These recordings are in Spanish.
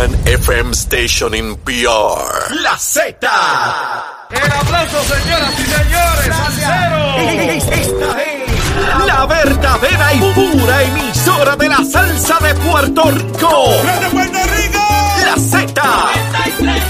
one FM station in PR. La Z. El aplauso, señoras y señores, al cero. Esta es la verdadera y pura emisora de la salsa de Puerto Rico.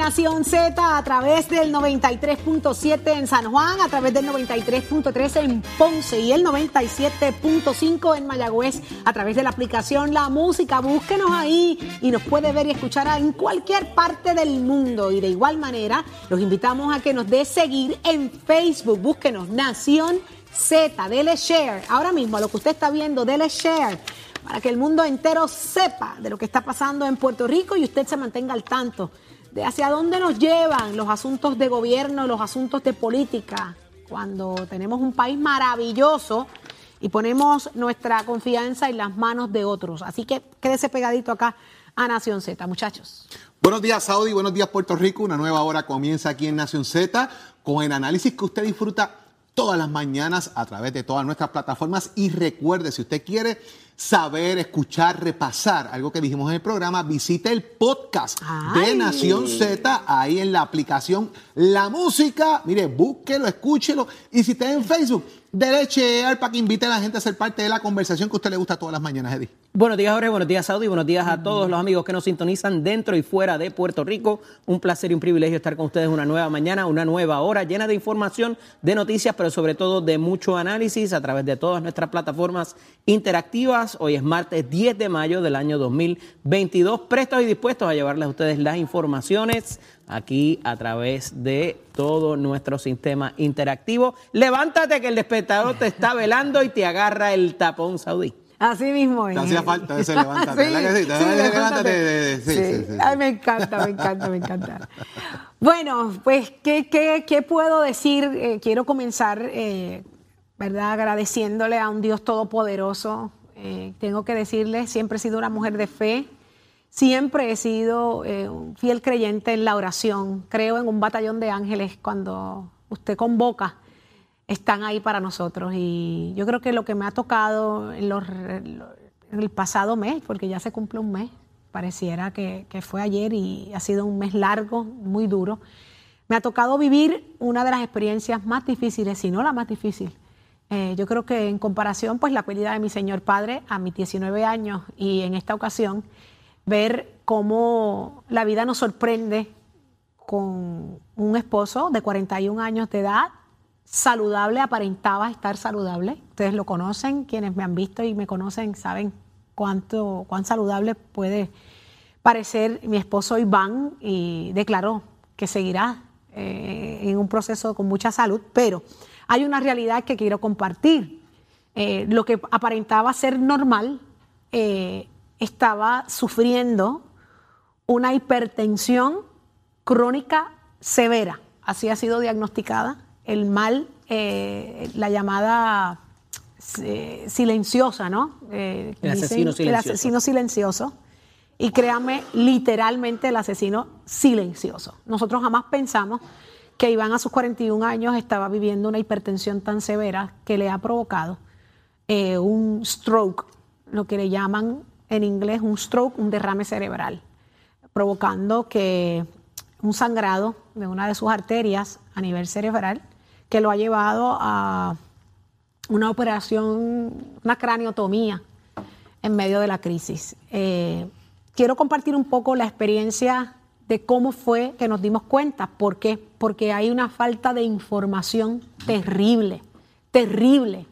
Nación Z a través del 93.7 en San Juan, a través del 93.3 en Ponce y el 97.5 en Mayagüez, a través de la aplicación La Música. Búsquenos ahí y nos puede ver y escuchar en cualquier parte del mundo. Y de igual manera, los invitamos a que nos dé seguir en Facebook. Búsquenos Nación Z, dele share. Ahora mismo, lo que usted está viendo, dele share para que el mundo entero sepa de lo que está pasando en Puerto Rico y usted se mantenga al tanto de hacia dónde nos llevan los asuntos de gobierno, los asuntos de política, cuando tenemos un país maravilloso y ponemos nuestra confianza en las manos de otros. Así que quédese pegadito acá a Nación Z, muchachos. Buenos días, Saudi. Buenos días, Puerto Rico. Una nueva hora comienza aquí en Nación Z con el análisis que usted disfruta todas las mañanas a través de todas nuestras plataformas. Y recuerde, si usted quiere saber, escuchar, repasar algo que dijimos en el programa, visite el podcast de. Nación Z ahí en la aplicación La Música. Mire, búsquelo, escúchelo. Y si está en Facebook, dele share para que invite a la gente a ser parte de la conversación que a usted le gusta todas las mañanas, Eddie. Buenos días, Jorge. Buenos días, Saudi. Buenos días a todos los amigos que nos sintonizan dentro y fuera de Puerto Rico. Un placer y un privilegio estar con ustedes una nueva mañana, una nueva hora llena de información, de noticias, pero sobre todo de mucho análisis a través de todas nuestras plataformas interactivas. Hoy es martes 10 de mayo del año 2022. Prestos y dispuestos a llevarles a ustedes las informaciones aquí a través de todo nuestro sistema interactivo. Levántate que el despertador te está velando y te agarra el tapón, Saudí. Así mismo es. Te hacía falta ese levántate, Sí, ¿verdad que sí? sí, Levántate, levántate. sí, Sí. sí, sí. Ay, me encanta, me encanta, me encanta. Bueno, pues, ¿qué, qué, qué puedo decir? Eh, quiero comenzar, eh, ¿verdad? Agradeciéndole a un Dios todopoderoso. Eh, tengo que decirle, siempre he sido una mujer de fe. Siempre he sido eh, un fiel creyente en la oración. Creo en un batallón de ángeles cuando usted convoca están ahí para nosotros. Y yo creo que lo que me ha tocado en, el pasado mes, porque ya se cumple un mes, pareciera que, que fue ayer y ha sido un mes largo, muy duro, me ha tocado vivir una de las experiencias más difíciles, si no la más difícil. Eh, yo creo que en comparación, pues la pérdida de mi señor padre a mis 19 años y en esta ocasión, ver cómo la vida nos sorprende con un esposo de 41 años de edad, saludable, aparentaba estar saludable. Ustedes lo conocen, quienes me han visto y me conocen saben cuánto, cuán saludable puede parecer mi esposo Iván y declaró que seguirá eh, en un proceso con mucha salud, pero hay una realidad que quiero compartir. Eh, lo que aparentaba ser normal eh, estaba sufriendo una hipertensión crónica severa. Así ha sido diagnosticada. El mal, eh, la llamada eh, silenciosa, ¿no? Eh, El dicen asesino El silencioso. asesino silencioso. Y créame, literalmente el asesino silencioso. Nosotros jamás pensamos que Iván a sus 41 años estaba viviendo una hipertensión tan severa que le ha provocado eh, un stroke, lo que le llaman en inglés un stroke, un derrame cerebral, provocando que un sangrado de una de sus arterias a nivel cerebral que lo ha llevado a una operación, una craniotomía en medio de la crisis. Eh, quiero compartir un poco la experiencia de cómo fue que nos dimos cuenta. ¿Por qué? Porque hay una falta de información terrible, terrible.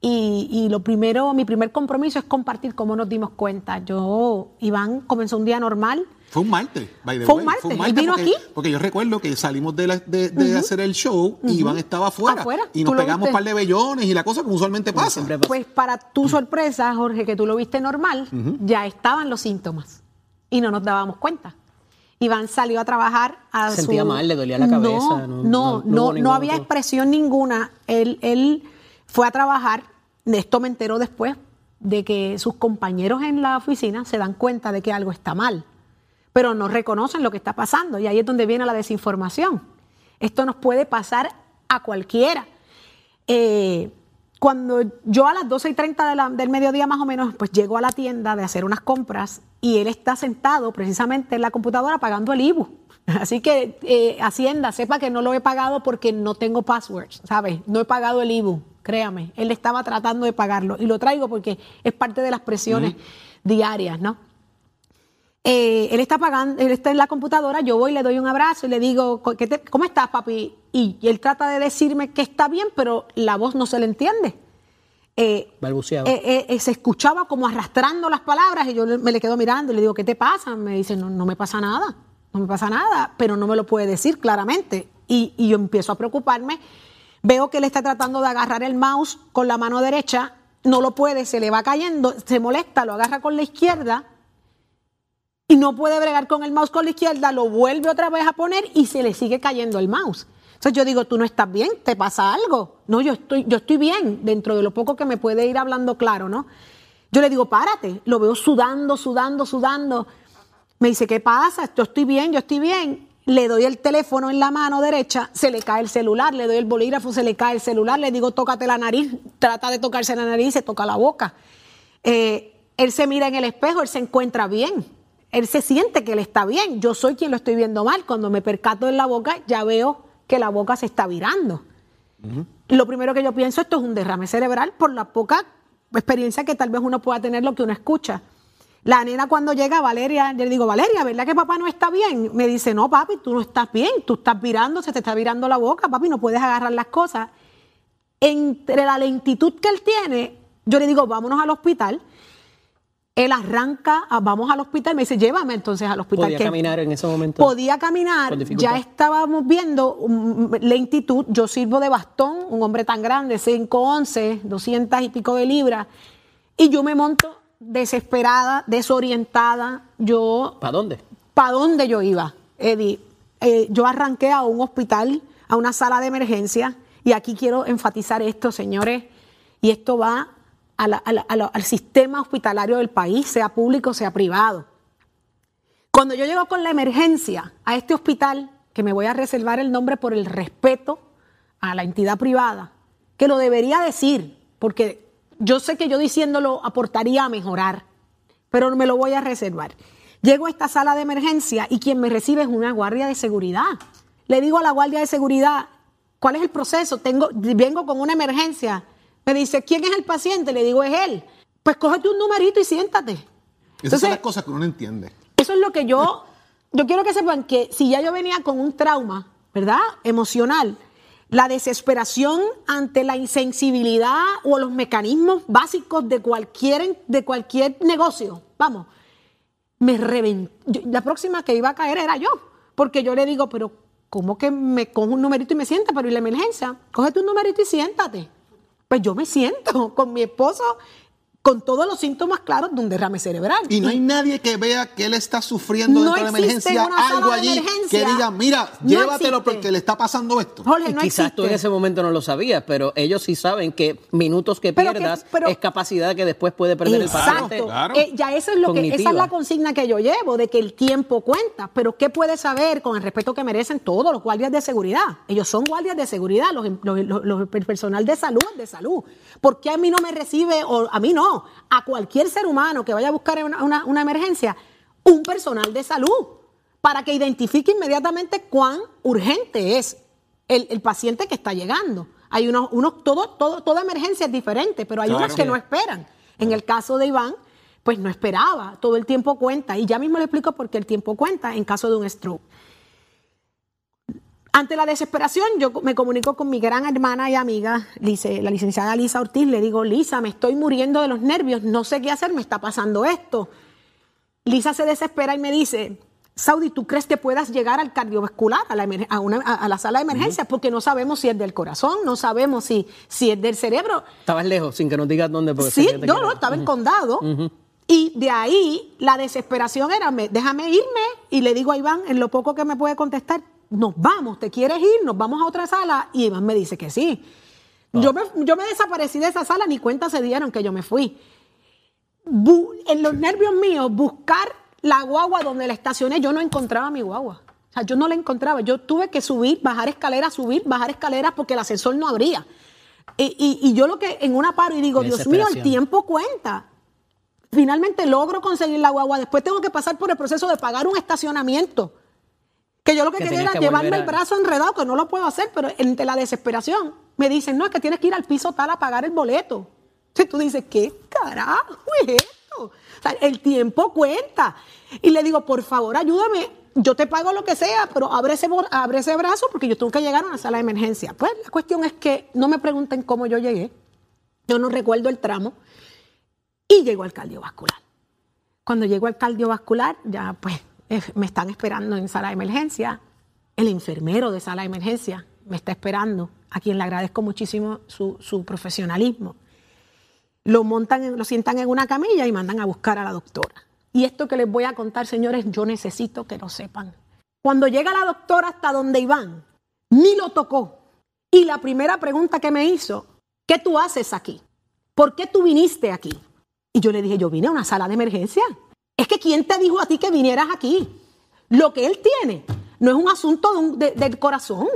Y, y lo primero, mi primer compromiso es compartir cómo nos dimos cuenta. Yo, Iván comenzó un día normal, Fue un martes, by the Fue un way. martes. ¿Él vino porque, aquí? Porque yo recuerdo que salimos de, la- de- de hacer el show y Iván estaba afuera. Afuera. Y nos pegamos un par de bellones y la cosa como usualmente pasa. pasa. Pues para tu sorpresa, Jorge, que tú lo viste normal, ya estaban los síntomas y no nos dábamos cuenta. Iván salió a trabajar a Se sentía su- mal, le dolía la cabeza, No, no- no, no- no, había expresión ninguna. Él, él fue a trabajar, esto me enteró después, de que sus compañeros en la oficina se dan cuenta de que algo está mal, pero no reconocen lo que está pasando y ahí es donde viene la desinformación. Esto nos puede pasar a cualquiera. Eh, cuando yo a las 12 y 30 de la- del mediodía más o menos, pues llego a la tienda de hacer unas compras y él está sentado precisamente en la computadora pagando el IBU. Así que eh, Hacienda, sepa que no lo he pagado porque no tengo passwords, ¿sabes? No he pagado el IBU, créame. Él estaba tratando de pagarlo y lo traigo porque es parte de las presiones diarias, ¿no? Eh, él está pagando, él está en la computadora, yo voy, le doy un abrazo y le digo, "¿Qué te- ¿cómo estás, papi? Y, y él trata de decirme que está bien, pero la voz no se le entiende. Eh, Balbuceaba. eh, eh, se escuchaba como arrastrando las palabras y yo me le quedo mirando y le digo, ¿qué te pasa? Me dice, no, no me pasa nada, no me pasa nada, pero no me lo puede decir claramente. Y, y yo empiezo a preocuparme, veo que él está tratando de agarrar el mouse con la mano derecha, no lo puede, se le va cayendo, se molesta, lo agarra con la izquierda y no puede bregar con el mouse con la izquierda, lo vuelve otra vez a poner y se le sigue cayendo el mouse. Entonces yo digo, tú no estás bien, te pasa algo. No, yo estoy, yo estoy bien, dentro de lo poco que me puede ir hablando claro, ¿no? Yo le digo, párate, lo veo sudando, sudando, sudando. Me dice, ¿qué pasa? Yo estoy bien, yo estoy bien. Le doy el teléfono en la mano derecha, se le cae el celular, le doy el bolígrafo, se le cae el celular, le digo, tócate la nariz, trata de tocarse la nariz, se toca la boca. Eh, él se mira en el espejo, él se encuentra bien, él se siente que él está bien. Yo soy quien lo estoy viendo mal. Cuando me percato en la boca, ya veo que la boca se está virando. Lo primero que yo pienso, esto es un derrame cerebral por la poca experiencia que tal vez uno pueda tener lo que uno escucha. La nena cuando llega, Valeria, yo le digo, Valeria, ¿verdad que papá no está bien? Me dice, no, papi, tú no estás bien, tú estás virando, se te está virando la boca, papi, no puedes agarrar las cosas. Entre la lentitud que él tiene, yo le digo, vámonos al hospital. Él arranca, ah, vamos al hospital, me dice, llévame entonces al hospital. Podía que caminar en ese momento. Podía caminar, ya estábamos viendo um, lentitud. Yo sirvo de bastón, un hombre tan grande, 5'11, 200 y pico de libras, y yo me monto desesperada, desorientada. Yo ¿Para dónde? ¿Para dónde yo iba, Eddie? Eh, yo arranqué a un hospital, a una sala de emergencia, y aquí quiero enfatizar esto, señores, y esto va a la- a la- a la- al sistema hospitalario del país, sea público, sea privado. Cuando yo llego con la emergencia a este hospital, que me voy a reservar el nombre por el respeto a la entidad privada, que lo debería decir, porque yo sé que yo diciéndolo aportaría a mejorar, pero me lo voy a reservar. Llego a esta sala de emergencia y quien me recibe es una guardia de seguridad. Le digo a la guardia de seguridad, ¿cuál es el proceso? Tengo, vengo con una emergencia. Me dice, ¿quién es el paciente? Le digo, es él. Pues cógete un numerito y siéntate. Esas Entonces, son las cosas que uno no entiende. eso es lo que yo, yo quiero que sepan que si ya yo venía con un trauma, ¿verdad? Emocional, la desesperación ante la insensibilidad o los mecanismos básicos de cualquier, de cualquier negocio, vamos, me reventó. La próxima que iba a caer era yo, porque yo le digo, pero ¿cómo que me cojo un numerito y me sienta? Pero ¿y la emergencia? Cógete un numerito y siéntate. Pues yo me siento con mi esposo con todos los síntomas claros de un derrame cerebral. Y no hay nadie que vea que él está sufriendo No dentro de la existe emergencia algo allí emergencia. que diga, mira, No llévatelo existe. porque le está pasando esto. Jorge, Y no quizás tú en existe. ese momento no lo sabías, pero ellos sí saben que minutos que Pero que- pierdas pero- es capacidad que después puede perder el paciente. Exacto. Claro. Eh, ya eso es lo que, esa es la consigna que yo llevo, de que el tiempo cuenta. Pero ¿qué puede saber con el respeto que merecen todos los guardias de seguridad? Ellos son guardias de seguridad, los, los- los- los- el personal de salud de salud. ¿Por qué a mí no me recibe, o a mí no, a cualquier ser humano que vaya a buscar una, una- una emergencia, un personal de salud? Para que identifique inmediatamente cuán urgente es el, el paciente que está llegando. Hay unos, unos todo, todo, toda emergencia es diferente, pero hay Claro. unas que no esperan. En el caso de Iván, pues no esperaba, todo el tiempo cuenta. Y ya mismo le explico por qué el tiempo cuenta en caso de un stroke. Ante la desesperación, yo me comunico con mi gran hermana y amiga, la licenciada Lisa Ortiz. Le digo, Lisa, me estoy muriendo de los nervios, no sé qué hacer, me está pasando esto. Lisa se desespera y me dice, Saudi, ¿tú crees que puedas llegar al cardiovascular, a la, a una- a- a la sala de emergencias? Porque no sabemos si es del corazón, no sabemos si, si es del cerebro. Estabas lejos, sin que nos digas dónde. porque Sí, no, no, estaba en condado. Y de ahí la desesperación era, me- déjame irme. Y le digo a Iván, en lo poco que me puede contestar, nos vamos, ¿te quieres ir? Nos vamos a otra sala. Y Iván me dice que sí. Yo, me, yo me desaparecí de esa sala, ni cuenta se dieron que yo me fui. Bu- en los nervios míos, buscar la guagua donde la estacioné, yo no encontraba mi guagua. O sea, yo no la encontraba. Yo tuve que subir, bajar escaleras, subir, bajar escaleras porque el ascensor no abría. Y, y- y yo lo que en una paro y digo, Dios mío, el tiempo cuenta. Finalmente logro conseguir la guagua. Después tengo que pasar por el proceso de pagar un estacionamiento. Que yo lo que, Que quería era que llevarme el brazo enredado, que no lo puedo hacer, pero entre la desesperación me dicen, no, es que tienes que ir al piso tal a pagar el boleto. Entonces tú dices, ¿qué carajo es esto? O sea, el tiempo cuenta. Y le digo, por favor, ayúdame, yo te pago lo que sea, pero abre ese, abre ese brazo porque yo tengo que llegar a una sala de emergencia. Pues la cuestión es que no me pregunten cómo yo llegué, yo no recuerdo el tramo, y llego al cardiovascular. Cuando llego al cardiovascular, ya pues me están esperando en sala de emergencia. El enfermero de sala de emergencia me está esperando, a quien le agradezco muchísimo su, su profesionalismo. Lo montan, lo sientan en una camilla y mandan a buscar a la doctora. Y esto que les voy a contar, señores, yo necesito que lo sepan. Cuando llega la doctora hasta donde Iván, ni lo tocó. Y la primera pregunta que me hizo, ¿qué tú haces aquí? ¿Por qué tú viniste aquí? Y yo le dije, yo vine a una sala de emergencia. Es que ¿quién te dijo a ti que vinieras aquí? Lo que él tiene no es un asunto de un- de- del corazón.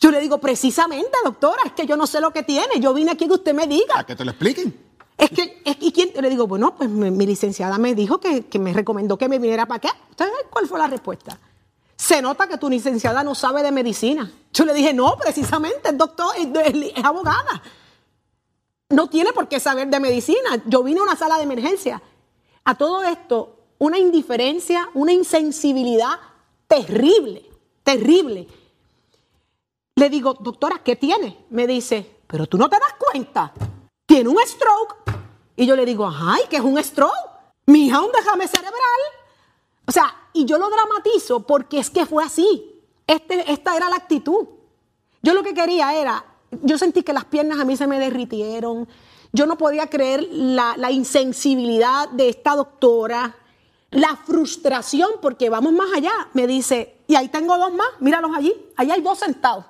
Yo le digo, precisamente, doctora, es que yo no sé lo que tiene. Yo vine aquí que usted me diga. A que te lo expliquen. Es que, es- ¿y quién? Yo le digo, bueno, pues mi, mi licenciada me dijo que, que me recomendó que me viniera para acá. Entonces, ¿cuál fue la respuesta? Se nota que tu licenciada no sabe de medicina. Yo le dije, no, precisamente, el doctor es, es abogada. No tiene por qué saber de medicina. Yo vine a una sala de emergencia. A todo esto, una indiferencia, una insensibilidad terrible, terrible. Le digo, doctora, ¿qué tiene? Me dice, pero tú no te das cuenta. Tiene un stroke. Y yo le digo, ay, ¿qué es un stroke? Mi hija, un déjame cerebral. O sea, y yo lo dramatizo porque es que fue así. Este, esta era la actitud. Yo lo que quería era, yo sentí que las piernas a mí se me derritieron. Yo no podía creer la insensibilidad de esta doctora, la frustración, porque vamos más allá. Me dice, y ahí tengo dos más, míralos allí, allí hay dos sentados.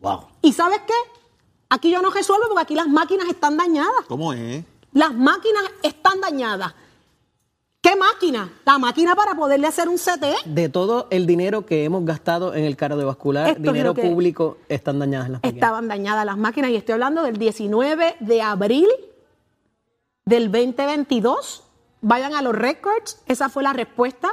Wow. ¿Y sabes qué? Aquí yo no resuelvo porque aquí las máquinas están dañadas. ¿Cómo es? Las máquinas están dañadas. ¿Qué máquina? La máquina para poderle hacer un CT. De todo el dinero que hemos gastado en el cardiovascular, Esto dinero público, están dañadas las máquinas. Estaban dañadas las máquinas y estoy hablando del 19 de abril del 2022. Vayan a los records, esa fue la respuesta.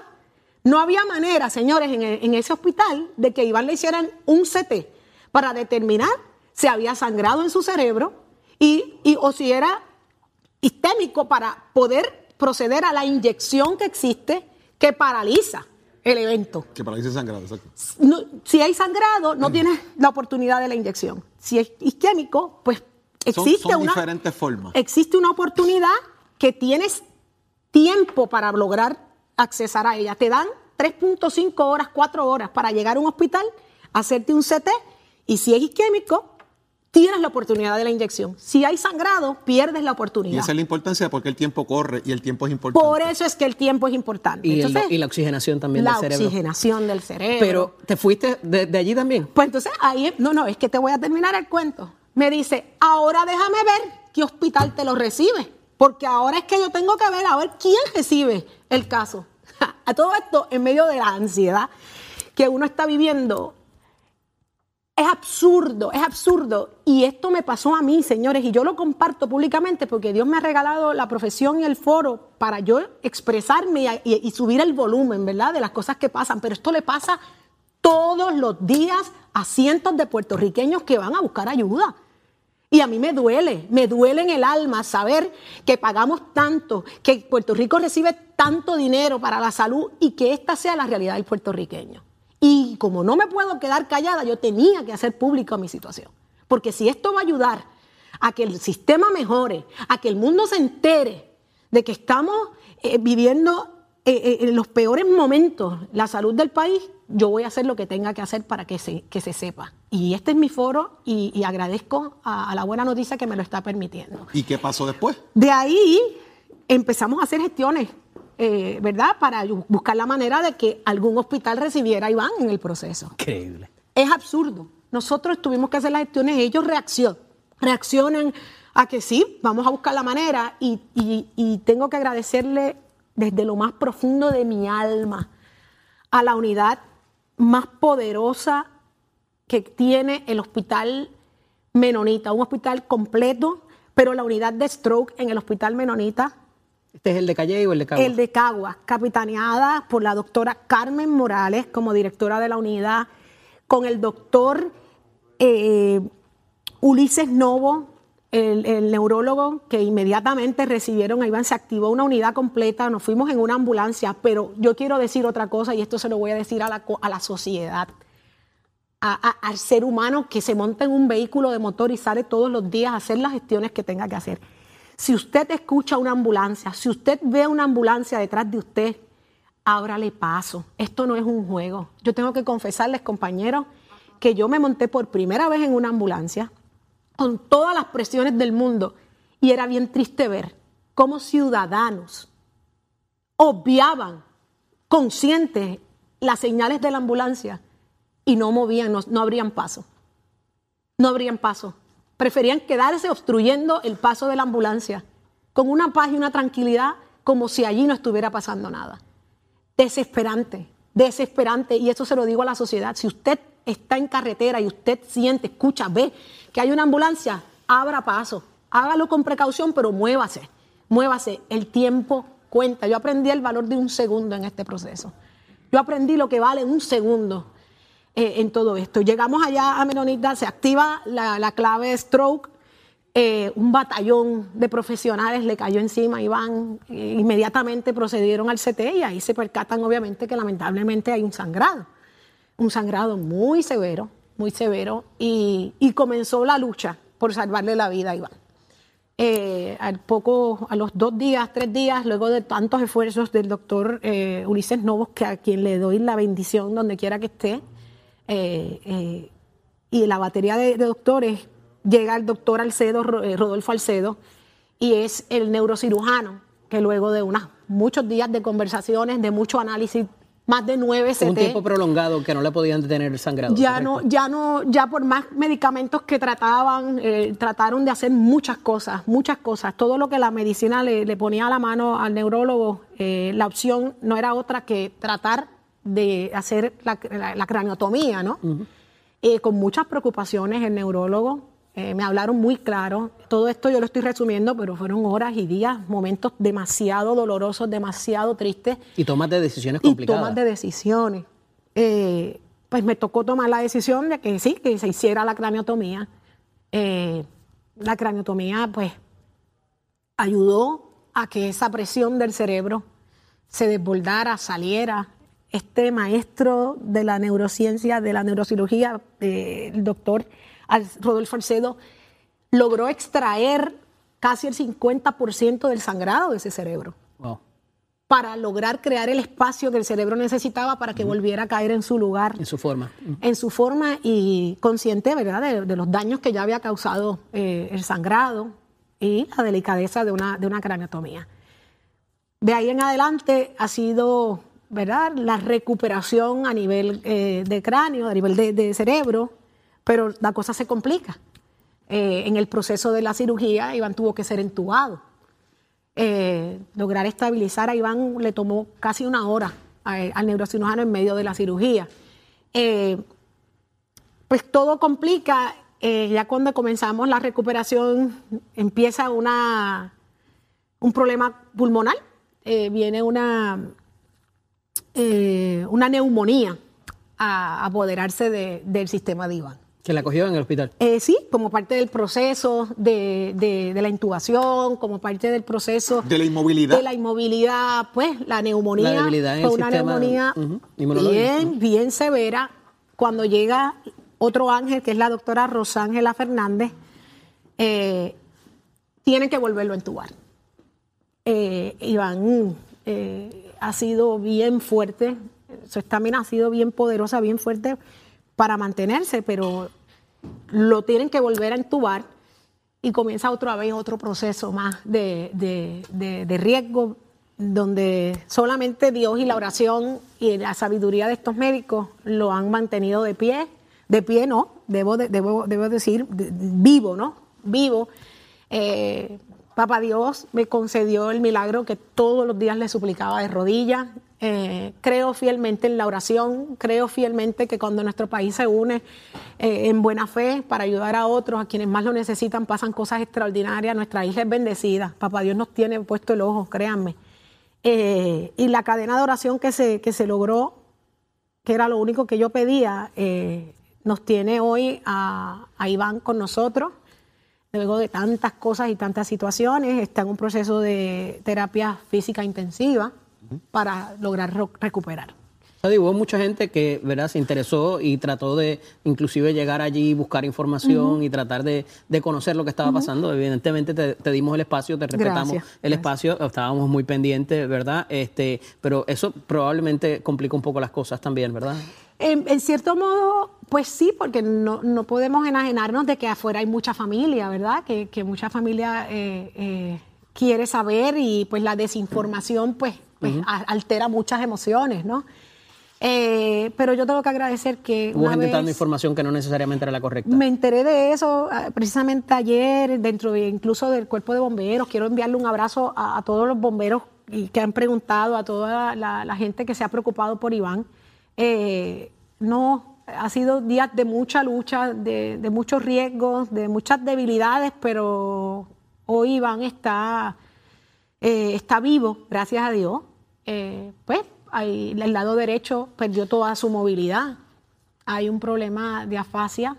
No había manera, señores, en, en ese hospital de que Iván le hicieran un CT para determinar si había sangrado en su cerebro y, y- o si era istémico para poder proceder a la inyección que existe que paraliza el evento. Que paralice sangrado, exacto. No- si hay sangrado, no tienes la oportunidad de la inyección. Si es isquémico, pues Son- existe son una diferentes formas. existe una oportunidad que tienes tiempo para lograr accesar a ella. Te dan 3.5 horas, 4 horas para llegar a un hospital, hacerte un CT y si es isquémico, tienes la oportunidad de la inyección. Si hay sangrado, pierdes la Y oportunidad. esa es la importancia porque el tiempo corre y el tiempo es importante. Por eso es que el tiempo es importante. Y, el- y la oxigenación también la del cerebro. oxigenación del cerebro. Pero, ¿te fuiste de, de allí también? Pues entonces ahí, no, no, es que te voy a terminar el cuento. Me dice, ahora déjame ver qué hospital te lo recibe, porque ahora es que yo tengo que ver a ver quién recibe el caso. A todo esto en medio de la ansiedad que uno está viviendo. Es absurdo, es absurdo. Y esto me pasó a mí, señores, y yo lo comparto públicamente porque Dios me ha regalado la profesión y el foro para yo expresarme y, subir el volumen, ¿verdad? De las cosas que pasan. Pero esto le pasa todos los días a cientos de puertorriqueños que van a buscar ayuda. Y a mí me duele, me duele en el alma saber que pagamos tanto, que Puerto Rico recibe tanto dinero para la salud y que esta sea la realidad del puertorriqueño. Y como no me puedo quedar callada, yo tenía que hacer público mi situación. Porque si esto va a ayudar a que el sistema mejore, a que el mundo se entere de que estamos eh, viviendo eh, eh, en los peores momentos, la salud del país, yo voy a hacer lo que tenga que hacer para que se, que se sepa. Y este es mi foro y, y agradezco a, a la buena noticia que me lo está permitiendo. ¿Y qué pasó después? De ahí empezamos a hacer gestiones, eh, ¿verdad? Para buscar la manera de que algún hospital recibiera a Iván en el proceso. Increíble. Es absurdo. Nosotros tuvimos que hacer las gestiones, ellos reaccionan, reaccionan a que sí, vamos a buscar la manera y, y- y tengo que agradecerle desde lo más profundo de mi alma a la unidad más poderosa que tiene el hospital Menonita, un hospital completo, pero la unidad de stroke en el hospital Menonita ¿Este es el de Calle o el de Cagua? el de Caguas, capitaneada por la doctora Carmen Morales como directora de la unidad, con el doctor eh, Ulises Novo, el, el neurólogo, que inmediatamente recibieron a Iván, se activó una unidad completa, nos fuimos en una ambulancia, pero yo quiero decir otra cosa y esto se lo voy a decir a la, a la sociedad. A- al ser humano que se monta en un vehículo de motor y sale todos los días a hacer las gestiones que tenga que hacer. Si usted escucha una ambulancia, si usted ve una ambulancia detrás de usted, ábrale paso. Esto no es un juego. Yo tengo que confesarles, compañeros, que yo me monté por primera vez en una ambulancia con todas las presiones del mundo y era bien triste ver cómo ciudadanos obviaban conscientes las señales de la ambulancia y no movían, no, no abrían paso. No abrían paso. Preferían quedarse obstruyendo el paso de la ambulancia con una paz y una tranquilidad como si allí no estuviera pasando nada. Desesperante, desesperante. Y eso se lo digo a la sociedad. Si usted está en carretera y usted siente, escucha, ve que hay una ambulancia, abra paso. Hágalo con precaución, pero muévase. Muévase. El tiempo cuenta. Yo aprendí el valor de un segundo en este proceso. Yo aprendí lo que vale un segundo eh, en todo esto. Llegamos allá a Menonita, se activa la, la clave stroke, eh, un batallón de profesionales le cayó encima, Iván, eh, inmediatamente procedieron al CT y ahí se percatan obviamente que lamentablemente hay un sangrado, un sangrado muy severo, muy severo, y, y comenzó la lucha por salvarle la vida a Iván. Eh, al poco, a los dos días, tres días, luego de tantos esfuerzos del doctor eh, Ulises Novos, que a quien le doy la bendición donde quiera que esté, eh, eh, y la batería de, de doctores, llega el doctor Alcedo, eh, Rodolfo Alcedo, y es el neurocirujano, que luego de unas, muchos días de conversaciones, de mucho análisis, más de nueve Un tiempo prolongado que no le podían detener el sangrado. ya correcto. no, ya no, ya por más medicamentos que trataban, eh, trataron de hacer muchas cosas, muchas cosas. Todo lo que la medicina le, le ponía a la mano al neurólogo, eh, la opción no era otra que tratar de hacer la, la- la craniotomía, ¿no? Eh, con muchas preocupaciones el neurólogo. eh, me hablaron muy claro. Todo esto yo lo estoy resumiendo, pero fueron horas y días, momentos demasiado dolorosos, demasiado tristes Y tomas de decisiones y complicadas. tomas de decisiones. Eh, pues me tocó tomar la decisión de que sí, que se hiciera la craniotomía. Eh, la craniotomía, pues, ayudó a que esa presión del cerebro se desbordara, saliera. Este maestro de la neurociencia, de la neurocirugía, eh, el doctor Rodolfo Alcedo, logró extraer casi el 50% del sangrado de ese cerebro Wow. para lograr crear el espacio que el cerebro necesitaba para que volviera a caer en su lugar, En su forma. en su forma y consciente, ¿verdad?, de, de los daños que ya había causado eh, el sangrado y la delicadeza de una, de una craniotomía. De ahí en adelante ha sido, ¿verdad?, la recuperación a nivel eh, de cráneo, a nivel de, cerebro, pero la cosa se complica. Eh, en el proceso de la cirugía, Iván tuvo que ser entubado eh, lograr estabilizar a Iván le tomó casi una hora al neurocirujano en medio de la cirugía. Pues todo complica, ya cuando comenzamos la recuperación empieza una, un problema pulmonar, viene una, eh, una neumonía a apoderarse de- del sistema de Iván. Que la cogió en el hospital. Eh, sí, como parte del proceso de, de- de la intubación, como parte del proceso De la inmovilidad. de la inmovilidad, pues la neumonía La debilidad en fue el una sistema, neumonía inmunológico. bien, bien severa. Cuando llega otro ángel, que es la doctora Rosángela Fernández, eh, tienen que volverlo a entubar. Eh, Iván eh, ha sido bien fuerte, su estamina ha sido bien poderosa, bien fuerte para mantenerse, pero lo tienen que volver a entubar y comienza otra vez otro proceso más de, de- de- riesgo, donde solamente Dios y la oración y la sabiduría de estos médicos lo han mantenido de pie, de pie no, debo, de- debo, debo decir, de- de- vivo, ¿no? Vivo. Eh, Papá Dios me concedió el milagro que todos los días le suplicaba de rodillas. Eh, creo fielmente en la oración, creo fielmente que cuando nuestro país se une eh, en buena fe para ayudar a otros, a quienes más lo necesitan, pasan cosas extraordinarias. Nuestra isla es bendecida. Papá Dios nos tiene puesto el ojo, créanme. Eh, y la cadena de oración que se, que se logró, que era lo único que yo pedía, nos tiene hoy a Iván con nosotros luego de tantas cosas y tantas situaciones, está en un proceso de terapia física intensiva para lograr recuperar. Sadi, hubo mucha gente que ¿verdad? se interesó y trató de inclusive llegar allí, buscar información y tratar de, de conocer lo que estaba pasando. Evidentemente te, te dimos el espacio, te respetamos Gracias, el gracias. espacio, estábamos muy pendientes, ¿verdad? Este, pero eso probablemente complica un poco las cosas también, ¿verdad? En, en cierto modo, pues sí, porque no, no podemos enajenarnos de que afuera hay mucha familia, ¿verdad? Que, que mucha familia eh, eh, quiere saber y pues la desinformación pues, pues, a- altera muchas emociones, ¿no? Eh, pero yo tengo que agradecer que Hubo gente dando información que no necesariamente era la correcta. Me enteré de eso ah, precisamente ayer, dentro de, incluso del cuerpo de bomberos. Quiero enviarle un abrazo a, a todos los bomberos y que han preguntado, a toda la, la gente que se ha preocupado por Iván. Eh, no, ha sido días de mucha lucha, de, de muchos riesgos, de muchas debilidades, pero hoy Iván está, eh, está vivo, gracias a Dios. Eh, pues ahí, el lado derecho perdió toda su movilidad. Hay un problema de afasia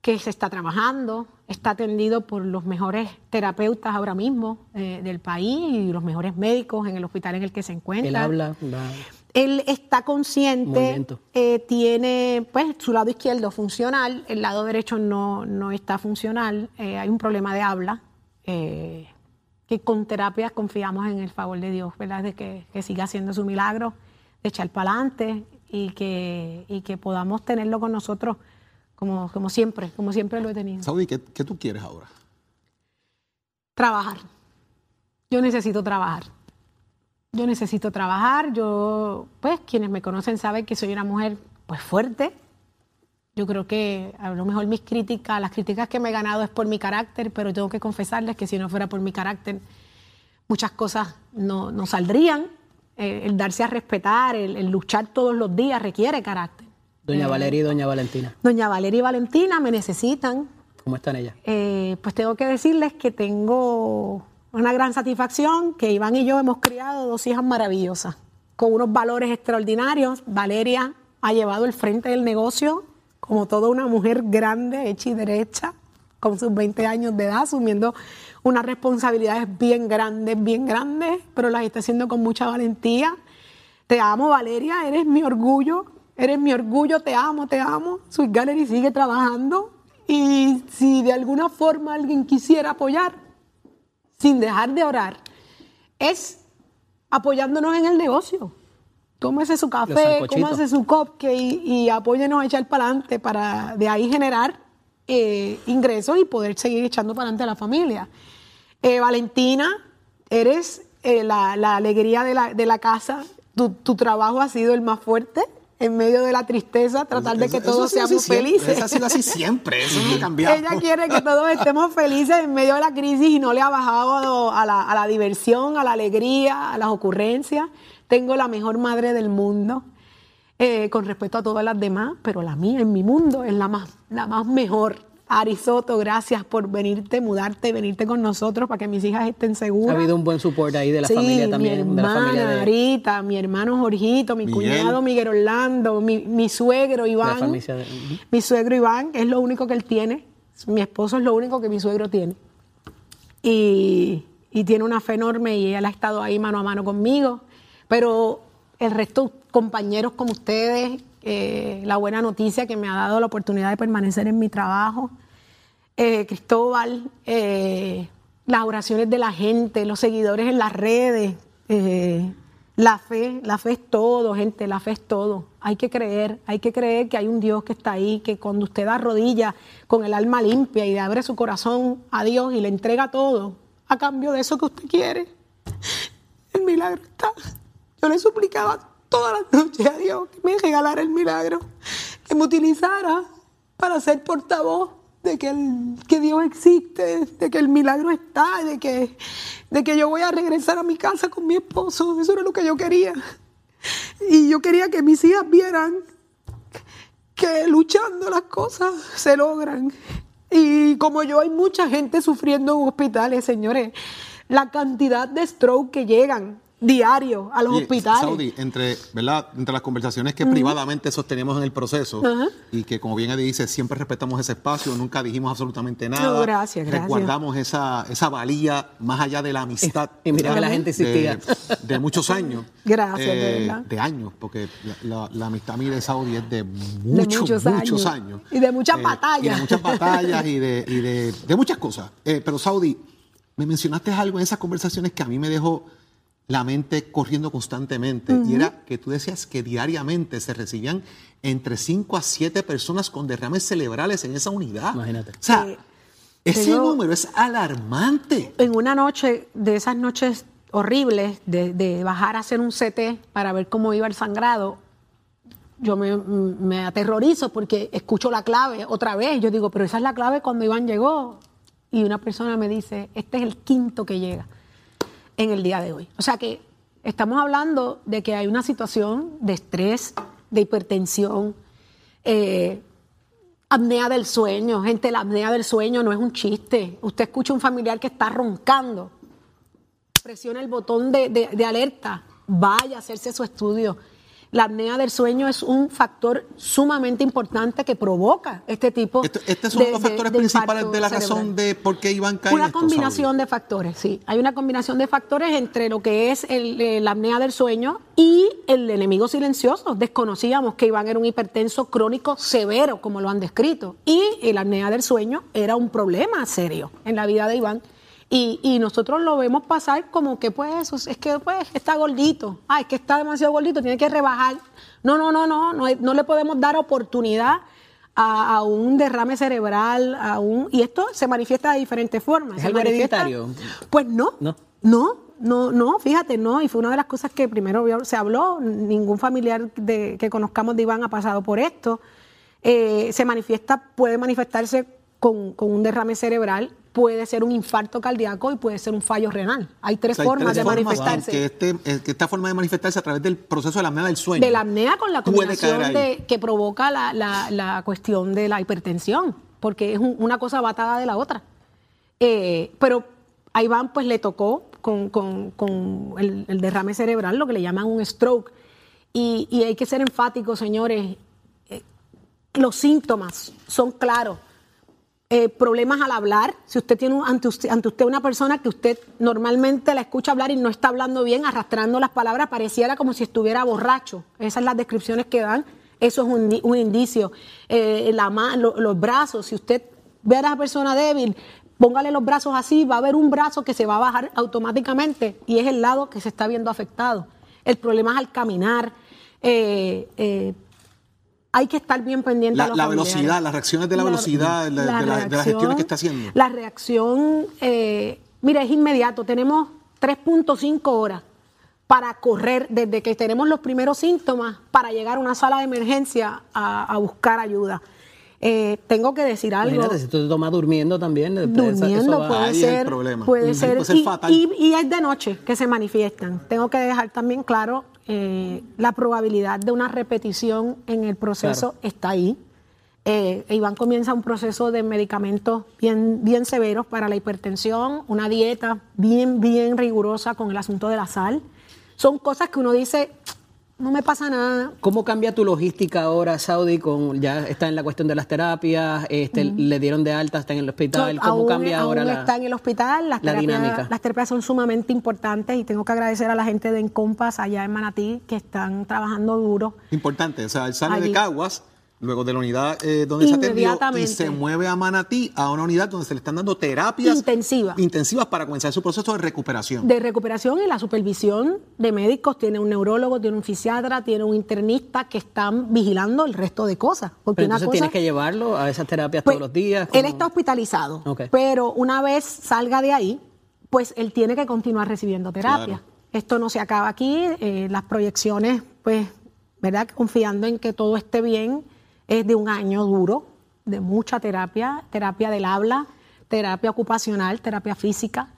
que se está trabajando, está atendido por los mejores terapeutas ahora mismo eh, del país y los mejores médicos en el hospital en el que se encuentra. Él habla, la- Él está consciente, eh, tiene pues su lado izquierdo funcional, el lado derecho no, no está funcional, eh, hay un problema de habla, eh, que con terapias confiamos en el favor de Dios, ¿verdad? De que, que siga haciendo su milagro, de echar para adelante y que, y que podamos tenerlo con nosotros como, como siempre, como siempre lo he tenido. Saudi, ¿qué, qué tú quieres ahora? Trabajar. Yo necesito trabajar. Yo necesito trabajar. Yo, pues, quienes me conocen saben que soy una mujer, pues, fuerte. Yo creo que a lo mejor mis críticas, las críticas que me he ganado es por mi carácter, pero tengo que confesarles que si no fuera por mi carácter, muchas cosas no, no saldrían. Eh, el darse a respetar, el, el luchar todos los días requiere carácter. Doña Valeria y Doña Valentina. Doña Valeria y Valentina me necesitan, ¿Cómo están ellas? eh, pues tengo que decirles que tengo una gran satisfacción, que Iván y yo hemos criado dos hijas maravillosas, con unos valores extraordinarios. Valeria ha llevado el frente del negocio como toda una mujer grande, hecha y derecha, con sus 20 años de edad, asumiendo unas responsabilidades bien grandes, bien grandes, pero las está haciendo con mucha valentía. Te amo, Valeria, eres mi orgullo, eres mi orgullo, te amo, te amo. Sweet Gallery sigue trabajando y si de alguna forma alguien quisiera apoyar, sin dejar de orar, es apoyándonos en el negocio. Tómese su café, cómase su cupcake y, y apóyenos a echar para adelante para de ahí generar eh, ingresos y poder seguir echando para adelante a la familia. Eh, Valentina, eres eh, la, la alegría de la, de la casa. Tu, tu trabajo ha sido el más fuerte en medio de la tristeza, tratar de que Eso- todos seamos felices. Eso ha sido así siempre, eso no ha cambiado. Ella quiere que todos estemos felices en medio de la crisis y no le ha bajado a la, a la diversión, a la alegría, a las ocurrencias. Tengo la mejor madre del mundo, eh, con respecto a todas las demás, pero la mía en mi mundo es la más, la más mejor. Arisoto, gracias por venirte, mudarte, venirte con nosotros para que mis hijas estén Ha seguras. habido un buen support ahí de la Sí, familia también. Mi de la hermana familia de Arita, mi hermano Jorgito, mi Miguel. cuñado Miguel Orlando, mi, mi suegro Iván. familia de- Ujú. Mi suegro Iván, es lo único que él tiene. Mi esposo es lo único que mi suegro tiene. Y, y tiene una fe enorme y él ha estado ahí mano a mano conmigo. Pero el resto, compañeros como ustedes, eh, la buena noticia que me ha dado la oportunidad de permanecer en mi trabajo. Eh, Cristóbal, eh, las oraciones de la gente, los seguidores en las redes, La fe, la fe es todo, gente, la fe es todo. Hay que creer, hay que creer que hay un Dios que está ahí, que cuando usted da rodillas con el alma limpia y le abre su corazón a Dios y le entrega todo a cambio de eso que usted quiere, el milagro está. Yo le suplicaba todas las noches a Dios que me regalara el milagro, que me utilizara para ser portavoz de que, el- que Dios existe, de que el milagro está, de que, de que yo voy a regresar a mi casa con mi esposo. Eso era lo que yo quería. Y yo quería que mis hijas vieran que luchando las cosas se logran. Y como yo hay mucha gente sufriendo en hospitales, señores, la cantidad de stroke que llegan diario a los Oye, hospitales. Saudi, entre, ¿verdad? entre las conversaciones que privadamente sostenemos en el proceso y que, como bien Eddie dice, siempre respetamos ese espacio, nunca dijimos absolutamente nada. No, gracias, gracias. Resguardamos esa, esa valía más allá de la amistad. Y mira que la gente existía. de, de muchos años. Eh, Gracias, de verdad. de años, porque la, la- la amistad mía de Saudi es de muchos, muchos muchos, años. años. Y de muchas Y batallas. de muchas batallas y de, y de- de muchas cosas. Eh, pero Saudi, me mencionaste algo en esas conversaciones que a mí me dejó la mente corriendo constantemente. Y era que tú decías que diariamente se recibían entre 5 a 7 personas con derrames cerebrales en esa unidad. Imagínate. O sea, ese Tengo- número es alarmante. en una noche de esas noches horribles de, de bajar a hacer un CT para ver cómo iba el sangrado, yo me, me aterrorizo porque escucho la clave otra vez. Yo digo, pero esa es la clave cuando Iván llegó. Y una persona me dice, este es el quinto que llega en el día de hoy. O sea que estamos hablando de que hay una situación de estrés, de hipertensión, eh, apnea del sueño. Gente, la apnea del sueño no es un chiste. Usted escucha a un familiar que está roncando, presiona el botón de, de- de alerta, vaya a hacerse su estudio. La apnea del sueño es un factor sumamente importante que provoca este tipo Esto- Estos son de- los factores de principales de la cerebral. razón de por qué Iván cae en Una esto, combinación Saudi. de factores, sí. Hay una combinación de factores entre lo que es el, eh, la apnea del sueño y el enemigo silencioso. Desconocíamos que Iván era un hipertenso crónico severo, como lo han descrito. Y la apnea del sueño era un problema serio en la vida de Iván. Y, y nosotros lo vemos pasar como que, pues, es que pues, está gordito. Ah, es que está demasiado gordito, tiene que rebajar. No, no, no, no, no, no le podemos dar oportunidad a, a un derrame cerebral, a un y esto se manifiesta de diferentes formas. ¿Es algo hereditario? Pues no, No. no, no, no, fíjate, no, y fue una de las cosas que primero se habló, ningún familiar de, que conozcamos de Iván ha pasado por esto. Eh, se manifiesta, puede manifestarse con, con un derrame cerebral, puede ser un infarto cardíaco y puede ser un fallo renal. Hay tres O sea, hay formas tres de formas manifestarse. Que, este, eh, que esta forma de manifestarse a través del proceso de la apnea del sueño. de la apnea con la combinación de, que provoca la, la- la cuestión de la hipertensión, porque es un- una cosa batada de la otra. Eh, pero a Iván pues le tocó con, con- con el, el derrame cerebral, lo que le llaman un stroke. Y, y hay que ser enfáticos, señores. Eh, los síntomas son claros. Eh, problemas al hablar. Si usted tiene ante, usted, una persona que usted normalmente la escucha hablar y no está hablando bien, arrastrando las palabras, pareciera como si estuviera borracho. Esas son las descripciones que dan. Eso es un, un indicio. Eh, la los brazos, si usted ve a esa persona débil, póngale los brazos así, va a haber un brazo que se va a bajar automáticamente y es el lado que se está viendo afectado. El problema es al caminar. Eh, hay que estar bien pendiente La- a los la velocidad, las reacciones de la velocidad, de la- de la- de las gestiones que está haciendo. La reacción, eh, mira, es inmediato. Tenemos 3.5 horas para correr desde que tenemos los primeros síntomas para llegar a una sala de emergencia a, a buscar ayuda. Eh, tengo que decir algo. Imagínate, si tú te tomas durmiendo también. esa- Durmiendo va- puede ser, problema. puede ser, puede ser y, fatal. y- y es de noche que se manifiestan. Tengo que dejar también claro eh, la probabilidad de una repetición en el proceso está ahí. Eh, Iván comienza un proceso de medicamentos bien, bien severos para la hipertensión, una dieta bien, bien rigurosa con el asunto de la sal. Son cosas que uno dice, no me pasa nada, ¿Cómo cambia tu logística ahora, Saudi? Con, ya está en la cuestión de las terapias, este, le dieron de alta, está en el hospital. ¿Cómo aún, cambia aún ahora la, está en el hospital, las, la terapias, dinámica? las terapias son sumamente importantes y tengo que agradecer a la gente de Encompass allá en Manatí que están trabajando duro. Importante, o sea, él sale Allí. de Caguas luego de la unidad eh, donde se atendió y se mueve a Manatí a una unidad donde se le están dando terapias Intensivas. intensivas para comenzar su proceso de recuperación. de recuperación y la supervisión de médicos. Tiene un neurólogo, tiene un fisiatra, tiene un internista que están vigilando el resto de cosas. Porque Pero una entonces cosa, tienes que llevarlo a esas terapias pues, todos los días. Él está hospitalizado, pero una vez salga de ahí, pues él tiene que continuar recibiendo terapia. Claro. Esto no se acaba aquí, eh, las proyecciones, pues, ¿verdad? Confiando en que todo esté bien, es de un año duro, de mucha terapia, terapia del habla, terapia ocupacional, terapia física.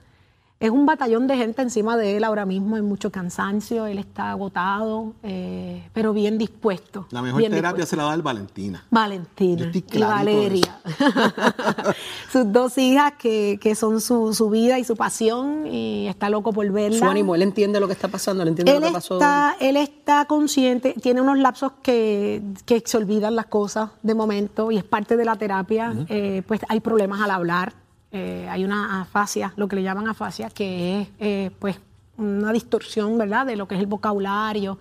Es un batallón de gente encima de él ahora mismo, hay mucho cansancio, él está agotado, eh, pero bien dispuesto. La mejor terapia dispuesto. se la da el Valentina. Yo Valentina estoy y Valeria. Sus dos hijas que, que son su, su vida y su pasión y está loco por verla. Su ánimo, él entiende lo que está pasando, él entiende Él lo que pasó. está, él está consciente, tiene unos lapsos que, que se olvidan las cosas de momento y es parte de la terapia. Eh, pues hay problemas al hablar, eh, hay una afasia, lo que le llaman afasia, que es eh, pues una distorsión, ¿verdad?, de lo que es el vocabulario,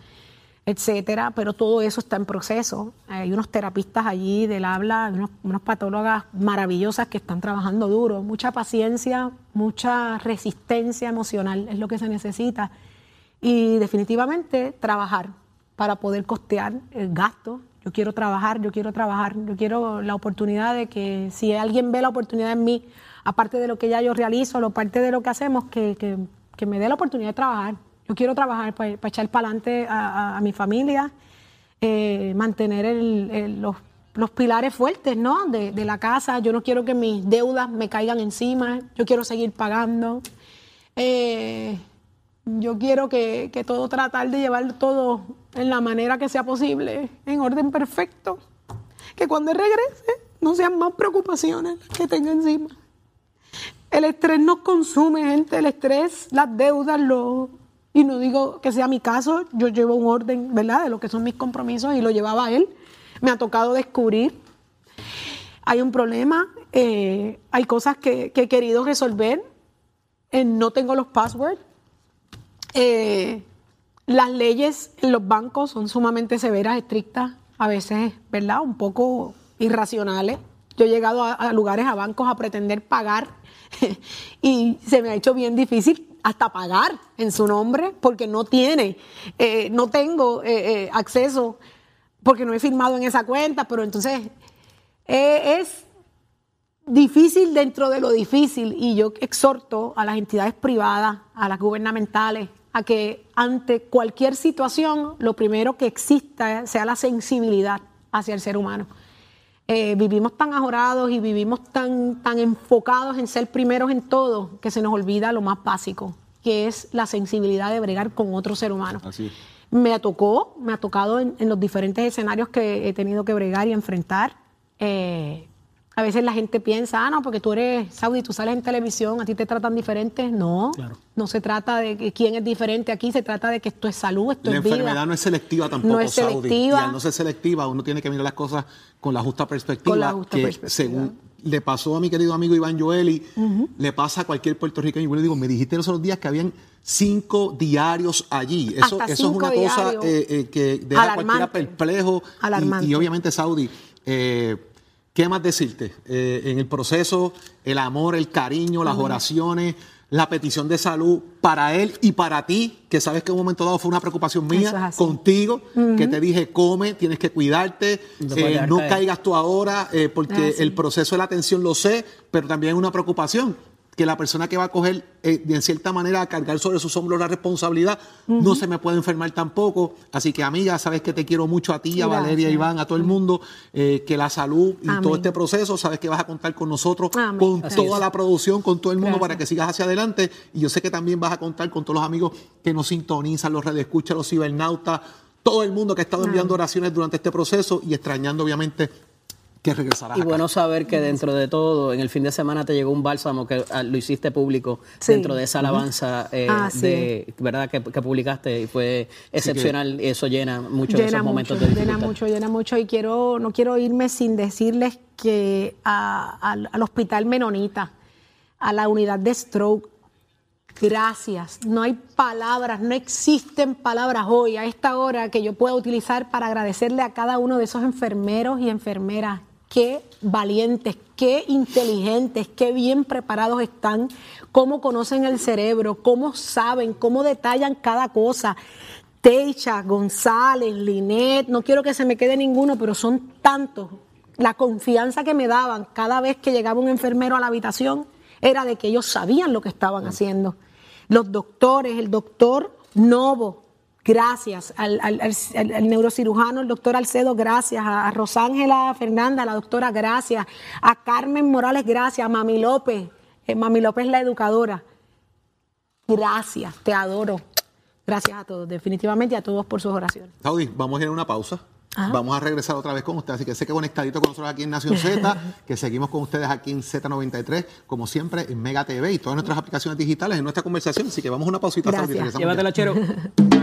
etcétera, pero todo eso está en proceso. Hay unos terapistas allí del habla, unos, unos patólogas maravillosas que están trabajando duro. Mucha paciencia, mucha resistencia emocional es lo que se necesita. Y definitivamente trabajar para poder costear el gasto. Yo quiero trabajar, yo quiero trabajar, yo quiero la oportunidad de que si alguien ve la oportunidad en mí, aparte de lo que ya yo realizo, lo de lo que hacemos, que, que- me dé la oportunidad de trabajar. Yo quiero trabajar para, echar para adelante a, a- mi familia, eh, mantener los, los pilares fuertes ¿no? de, de la casa. Yo no quiero que mis deudas me caigan encima, yo quiero seguir pagando. Eh, yo quiero que, que todo tratar de llevar todo en la manera que sea posible, en orden perfecto. Que cuando regrese no sean más preocupaciones las que tenga encima. El estrés nos consume, gente, el estrés, las deudas, lo... Y no digo que sea mi caso, yo llevo un orden, ¿verdad?, de lo que son mis compromisos y lo llevaba él. Me ha tocado descubrir. Hay un problema, eh, hay cosas que, he querido resolver, eh, no tengo los passwords. Eh, las leyes en los bancos son sumamente severas, estrictas, a veces, ¿verdad?, un poco irracionales. Yo he llegado a lugares, a bancos, a pretender pagar y se me ha hecho bien difícil hasta pagar en su nombre porque no tiene, eh, no tengo eh, eh, acceso porque no he firmado en esa cuenta, pero entonces eh, es difícil dentro de lo difícil y yo exhorto a las entidades privadas, a las gubernamentales, a que ante cualquier situación lo primero que exista sea la sensibilidad hacia el ser humano. Eh, vivimos tan ajorados y vivimos tan, tan enfocados en ser primeros en todo que se nos olvida lo más básico, que es la sensibilidad de bregar con otro ser humano. Así es. Me tocó, me ha tocado en, en los diferentes escenarios que he tenido que bregar y enfrentar. Eh, a veces la gente piensa, ah, no, porque tú eres Saudi, tú sales en televisión, a ti te tratan diferente. No, no se trata de quién es diferente aquí, se trata de que esto es salud, esto La es vida. enfermedad no es selectiva tampoco, No es Saudi. selectiva. Y al no ser selectiva, uno tiene que mirar las cosas con la justa perspectiva. Con la justa que perspectiva. según le pasó a mi querido amigo Iván Joeli, le pasa a cualquier puertorriqueño. Yo le digo, me dijiste los otros días que habían cinco diarios allí. Eso, Hasta eso es una cosa eh, eh, que deja a cualquiera Alarmante. perplejo. Y- Alarmante. Y, obviamente, Saudi, eh, ¿qué más decirte? Eh, en el proceso, el amor, el cariño, las oraciones, la petición de salud para él y para ti, que sabes que en un momento dado fue una preocupación es mía contigo, que te dije, come, tienes que cuidarte, No eh, no caigas tú ahora, eh, porque así. el proceso de la atención lo sé, pero también es una preocupación que la persona que va a coger, eh, de cierta manera, a cargar sobre sus hombros la responsabilidad, no se me puede enfermar tampoco. Así que, amiga, sabes que te quiero mucho a ti, a Gracias. Valeria, a Iván, a todo el mundo, eh, que la salud y Amén. todo este proceso, sabes que vas a contar con nosotros, Amén. con toda la producción, con todo el mundo, Gracias. para que sigas hacia adelante. Y yo sé que también vas a contar con todos los amigos que nos sintonizan, los radioescuchas, los cibernautas, todo el mundo que ha estado enviando oraciones durante este proceso y extrañando, obviamente, que regresarás Y acá. bueno saber que dentro de todo, en el fin de semana te llegó un bálsamo que ah, lo hiciste público Sí. dentro de esa alabanza eh, Así de, ¿verdad? Que, que publicaste y fue excepcional. eso llena mucho de llena esos momentos mucho, de llena dificultad. mucho, llena mucho. Y quiero, no quiero irme sin decirles que a- al hospital Menonita, a la unidad de stroke, Gracias. No hay palabras, no existen palabras hoy, a esta hora, que yo pueda utilizar para agradecerle a cada uno de esos enfermeros y enfermeras. Qué valientes, qué inteligentes, qué bien preparados están, cómo conocen el cerebro, cómo saben, cómo detallan cada cosa. Teicha, González, Linet, no quiero que se me quede ninguno, pero son tantos. La confianza que me daban cada vez que llegaba un enfermero a la habitación era de que ellos sabían lo que estaban haciendo. Los doctores, el doctor Novo, gracias. Al, al- al- al neurocirujano, el doctor Alcedo, gracias. A, a Rosángela Fernanda, la doctora, gracias. A Carmen Morales, gracias. A Mami López, eh, Mami López la educadora. Gracias, te adoro. Gracias a todos, definitivamente y a todos por sus oraciones. Saudi, vamos a ir a una pausa. Ajá. Vamos a regresar otra vez con usted, así que sé que conectadito con nosotros aquí en Nación Z, que seguimos con ustedes aquí en Z93, como siempre en Mega TV y todas nuestras aplicaciones digitales en nuestra conversación. Así que vamos a una pausita, Saudi. Llévatelo, Chero.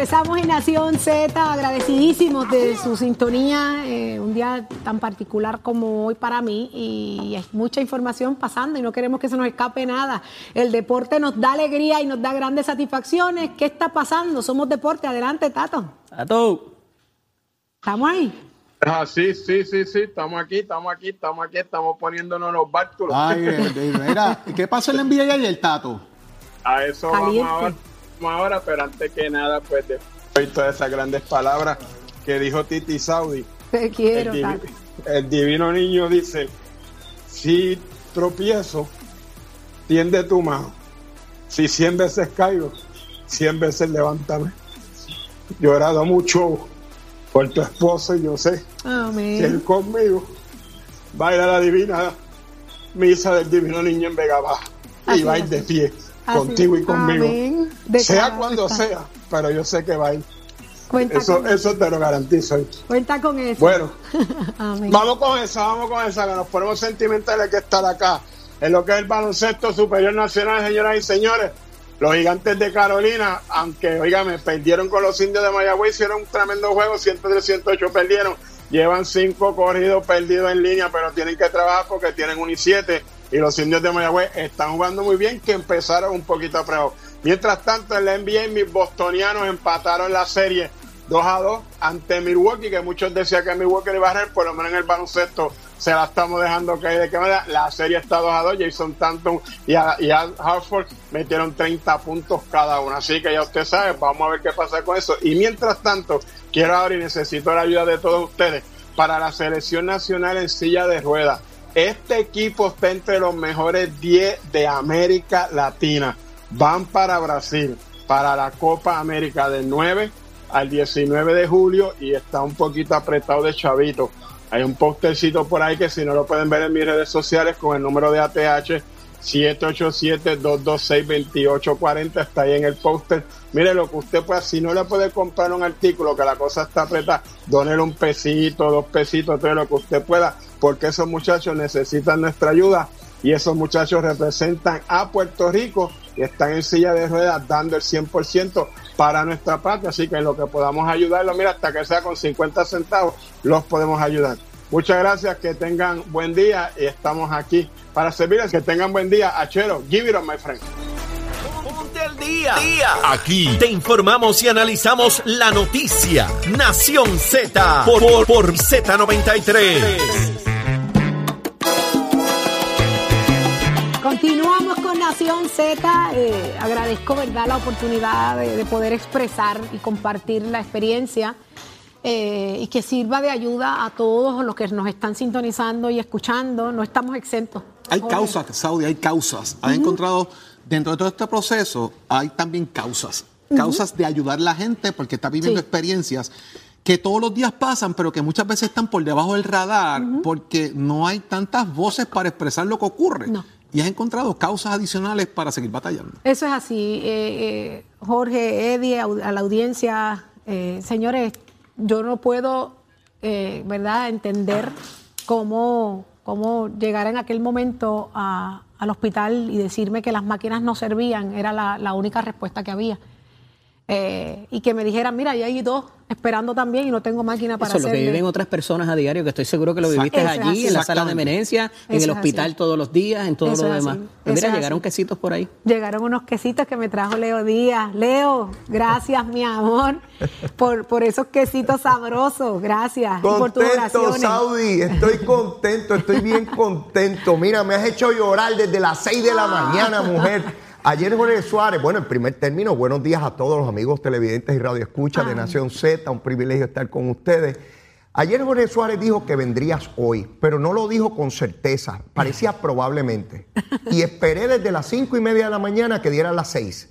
Regresamos en Nación Z, agradecidísimos de su sintonía, eh, un día tan particular como hoy para mí y hay mucha información pasando y no queremos que se nos escape nada. El deporte nos da alegría y nos da grandes satisfacciones. ¿Qué está pasando? Somos deporte, adelante Tato. Todo. ¿Estamos ahí? Ah, sí, sí, sí, sí, estamos aquí, estamos aquí, estamos aquí, estamos poniéndonos los bártulos. Ay, mira, ¿qué pasó en la NBA ayer, Tato? A eso Caliente. vamos ahora, vamos ahora, pero antes que nada, pues después de todas esas grandes palabras que dijo Titi Saudi, Te quiero, el, divi- el divino niño dice, si tropiezo, tiende tu mano. Si cien veces caigo, cien veces levántame. Llorado mucho por tu esposo y yo sé que Amén. él conmigo baila la divina misa del divino niño en Vega Baja y va a ir de pie Así contigo y conmigo. Amén. De Sea cuando está. sea, pero yo sé que va a ir. Cuenta, Eso, con, eso te lo garantizo. cuenta con eso. Bueno, vamos con esa, vamos con esa, que nos ponemos sentimentales que estar acá. En lo que es el baloncesto superior nacional, señoras y señores. Los gigantes de Carolina, aunque, oígame, perdieron con los indios de Mayagüez, hicieron un tremendo juego, 103-108 perdieron. Llevan cinco corridos perdidos en línea, pero tienen que trabajar porque tienen un y 7 y los indios de Mayagüez están jugando muy bien, que empezaron un poquito a. Mientras tanto, en la NBA, mis bostonianos empataron la serie 2 a 2 ante Milwaukee, que muchos decían que Milwaukee iba a ganar, por lo menos en el baloncesto se la estamos dejando caer de qué manera. La serie está 2 a 2, Jason Tanton y, a, y Al Hartford metieron 30 puntos cada uno. Así que ya usted sabe, vamos a ver qué pasa con eso. Y mientras tanto, quiero ahora y necesito la ayuda de todos ustedes para la selección nacional en silla de ruedas. Este equipo está entre los mejores 10 de América Latina. Van para Brasil, para la Copa América del 9 al 19 de julio y está un poquito apretado de chavito. Hay un postercito por ahí que si no lo pueden ver en mis redes sociales con el número de ATH 787-226-2840 está ahí en el póster. Mire lo que usted pueda, si no le puede comprar un artículo que la cosa está apretada, donele un pesito, dos pesitos, todo lo que usted pueda, porque esos muchachos necesitan nuestra ayuda y esos muchachos representan a Puerto Rico y están en silla de ruedas dando el 100% para nuestra parte, así que en lo que podamos ayudarlos, mira, hasta que sea con 50 centavos, los podemos ayudar. Muchas gracias, que tengan buen día y estamos aquí para servirles, que tengan buen día. Achero, give it on my friend. Ponte al día. Aquí te informamos y analizamos la noticia. Nación Z por, por, por Z93. Continuamos con Nación Z. Eh, agradezco, ¿verdad?, la oportunidad de, de poder expresar y compartir la experiencia eh, y que sirva de ayuda a todos los que nos están sintonizando y escuchando. No estamos exentos. Hay causas, Saudi, hay causas. Has encontrado, dentro de todo este proceso, hay también causas. Causas de ayudar a la gente porque está viviendo Sí. experiencias que todos los días pasan, pero que muchas veces están por debajo del radar porque no hay tantas voces para expresar lo que ocurre. No. Y has encontrado causas adicionales para seguir batallando. Eso es así. Eh, eh, Jorge, Eddie, a la audiencia, eh, señores, yo no puedo, eh, ¿verdad?, entender cómo, cómo llegar en aquel momento a- al hospital y decirme que las máquinas no servían, era la única respuesta que había. Eh, y que me dijeran, mira, ya hay dos esperando también y no tengo máquina para Eso es lo que hacerle". viven otras personas a diario, que estoy seguro que lo viviste allí, en la sala de emergencia, en Eso el hospital así. todos los días, en todo Eso lo demás. Pues mira, llegaron así. quesitos por ahí. Llegaron unos quesitos que me trajo Leo Díaz. Leo, gracias, mi amor, por, por esos quesitos sabrosos. Gracias. y por tus Contento, oraciones. Saudi, estoy contento, estoy bien contento. Mira, me has hecho llorar desde las 6 de la mañana, mujer. Ayer Jorge Suárez, bueno, en primer término, buenos días a todos los amigos televidentes y radioescuchas de. Nación Z, un privilegio estar con ustedes. Ayer Jorge Suárez dijo que vendrías hoy, pero no lo dijo con certeza, parecía probablemente. Y esperé desde las cinco y media de la mañana que dieran las seis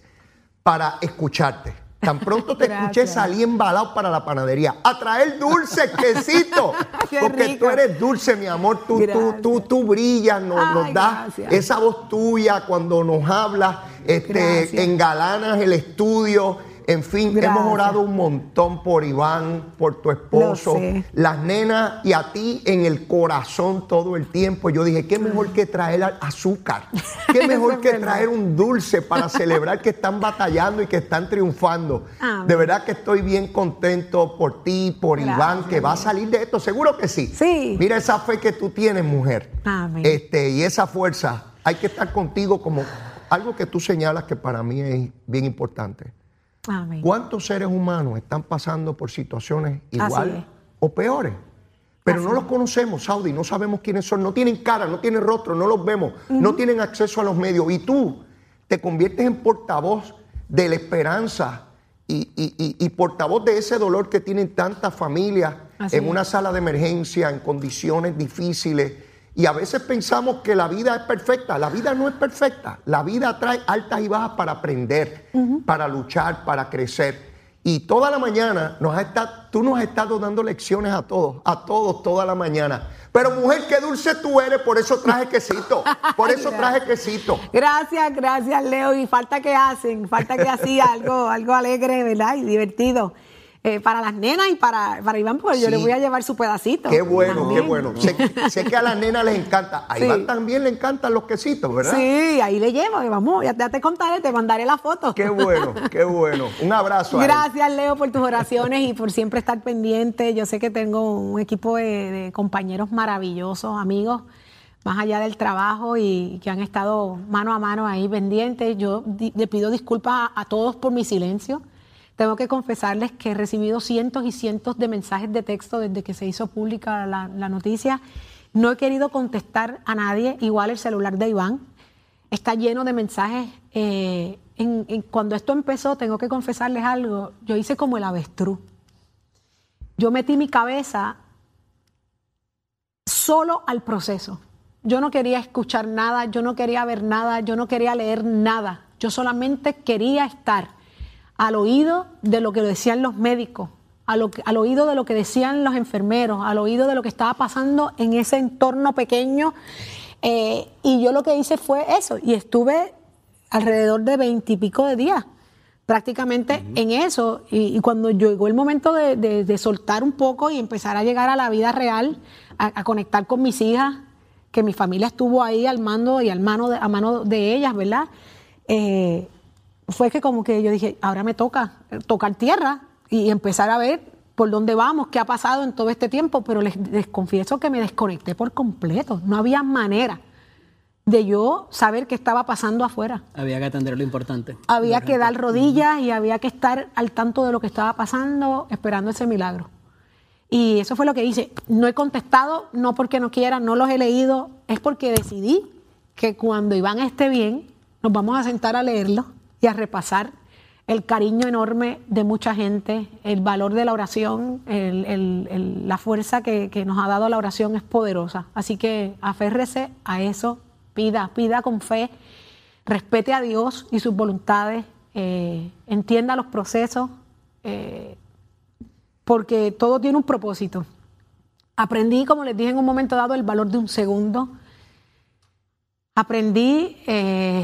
para escucharte. Tan pronto te escuché, salí embalado para la panadería a traer dulce, quesito. Porque rico. tú eres dulce, mi amor. Tú, tú, tú, tú brillas, nos, Ay, nos das gracias. esa voz tuya cuando nos hablas, este, Gracias. engalanas el estudio. En fin, Gracias. hemos orado un montón por Iván, por tu esposo, las nenas y a ti en el corazón todo el tiempo. Yo dije, qué mejor que traer azúcar, qué mejor que traer un dulce para celebrar que están batallando y que están triunfando. Amén. De verdad que estoy bien contento por ti, por Gracias, Iván, que va a salir de esto. Seguro que sí. Sí. Mira esa fe que tú tienes, mujer. Amén. Este, y esa fuerza. Hay que estar contigo como algo que tú señalas que para mí es bien importante. Amén. ¿Cuántos seres humanos están pasando por situaciones iguales es. o peores? Pero Así no los conocemos, Saudi, no sabemos quiénes son, no tienen cara, no tienen rostro, no los vemos, no tienen acceso a los medios. Y tú te conviertes en portavoz de la esperanza y, y- y- y portavoz de ese dolor que tienen tantas familias en una sala de emergencia, en condiciones difíciles. Y a veces pensamos que la vida es perfecta. La vida no es perfecta. La vida trae altas y bajas para aprender, para luchar, para crecer. Y toda la mañana nos has estado, tú nos has estado dando lecciones a todos, a todos toda la mañana. Pero mujer, qué dulce tú eres, por eso traje quesito. Por eso traje quesito. Gracias, gracias, Leo. Y falta que hacen, falta que hacía algo, algo alegre, ¿verdad? Y divertido. Eh, para las nenas y para, para Iván, porque yo le voy a llevar su pedacito. Qué bueno, También. qué bueno. Sé, sé que a las nenas les encanta. A Sí. Iván también le encantan los quesitos, ¿verdad? Sí, ahí le llevo, que vamos, ya, ya te contaré, te mandaré la foto. Qué bueno, qué bueno. Un abrazo. Gracias, Leo, por tus oraciones y por siempre estar pendiente. Yo sé que tengo un equipo de, de compañeros maravillosos, amigos, más allá del trabajo y que han estado mano a mano ahí pendientes. Yo di- le pido disculpas a, a todos por mi silencio. Tengo que confesarles que he recibido cientos y cientos de mensajes de texto desde que se hizo pública la, noticia. No he querido contestar a nadie, igual el celular de Iván está lleno de mensajes. eh, en- cuando esto empezó, tengo que confesarles algo, yo hice como el avestruz. Yo metí mi cabeza solo al proceso. Yo no quería escuchar nada, yo no quería ver nada, yo no quería leer nada. Yo solamente quería estar al oído de lo que decían los médicos, al oído de lo que decían los enfermeros, al oído de lo que estaba pasando en ese entorno pequeño. Eh, y yo lo que hice fue eso, y estuve alrededor de veintipico de días prácticamente en eso. Y, y cuando llegó el momento de, de- de soltar un poco y empezar a llegar a la vida real, a, a conectar con mis hijas, que mi familia estuvo ahí al mando y al mano de, a mano de ellas, ¿verdad? Eh, fue que como que yo dije, ahora me toca eh, tocar tierra y empezar a ver por dónde vamos, qué ha pasado en todo este tiempo, pero les, les confieso que me desconecté por completo, no había manera de yo saber qué estaba pasando afuera Había que atender lo importante. había que dar rodillas y había que estar al tanto de lo que estaba pasando, esperando ese milagro. Y eso fue lo que hice. No he contestado, no porque no quiera, no los he leído, es porque decidí que cuando Iván esté bien, nos vamos a sentar a leerlo y a repasar el cariño enorme de mucha gente, el valor de la oración, la fuerza que, que nos ha dado la oración es poderosa. Así que aférrese a eso, pida, pida con fe, respete a Dios y sus voluntades, eh, entienda los procesos, eh, porque todo tiene un propósito. Aprendí, como les dije en un momento dado, el valor de un segundo. Aprendí eh,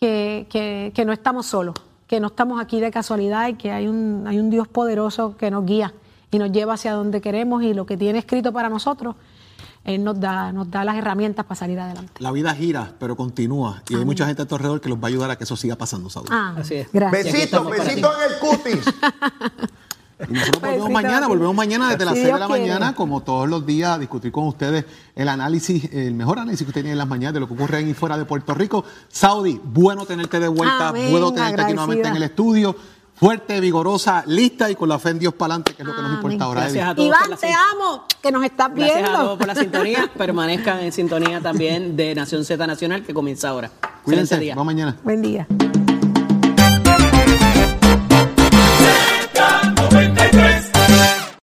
que, que- que no estamos solos, que no estamos aquí de casualidad y que hay un, hay un Dios poderoso que nos guía y nos lleva hacia donde queremos y lo que tiene escrito para nosotros, Él nos da, nos da las herramientas para salir adelante. La vida gira, pero continúa. Y hay mucha gente a tu alrededor que los va a ayudar a que eso siga pasando, Saúl. Ah, Así es. Gracias. Y aquí Besito, estamos para besito ti. en el cutis. Y nosotros volvemos Besito, mañana, volvemos mañana desde las Si 6 de la quiere. mañana, como todos los días, a discutir con ustedes el análisis, el mejor análisis que usted tiene en las mañanas de lo que ocurre en y fuera de Puerto Rico. Saudi, bueno tenerte de vuelta, Amén, bueno tenerte aquí nuevamente en el estudio. Fuerte, vigorosa, lista y con la fe en Dios para adelante, que es lo que nos Amén. importa ahora. Gracias a todos Iván, te amo, que nos estás Gracias viendo. a todos por la sintonía. Permanezcan en sintonía también de Nación Z Nacional que comienza ahora. Cuídense, día. vamos mañana. Buen día.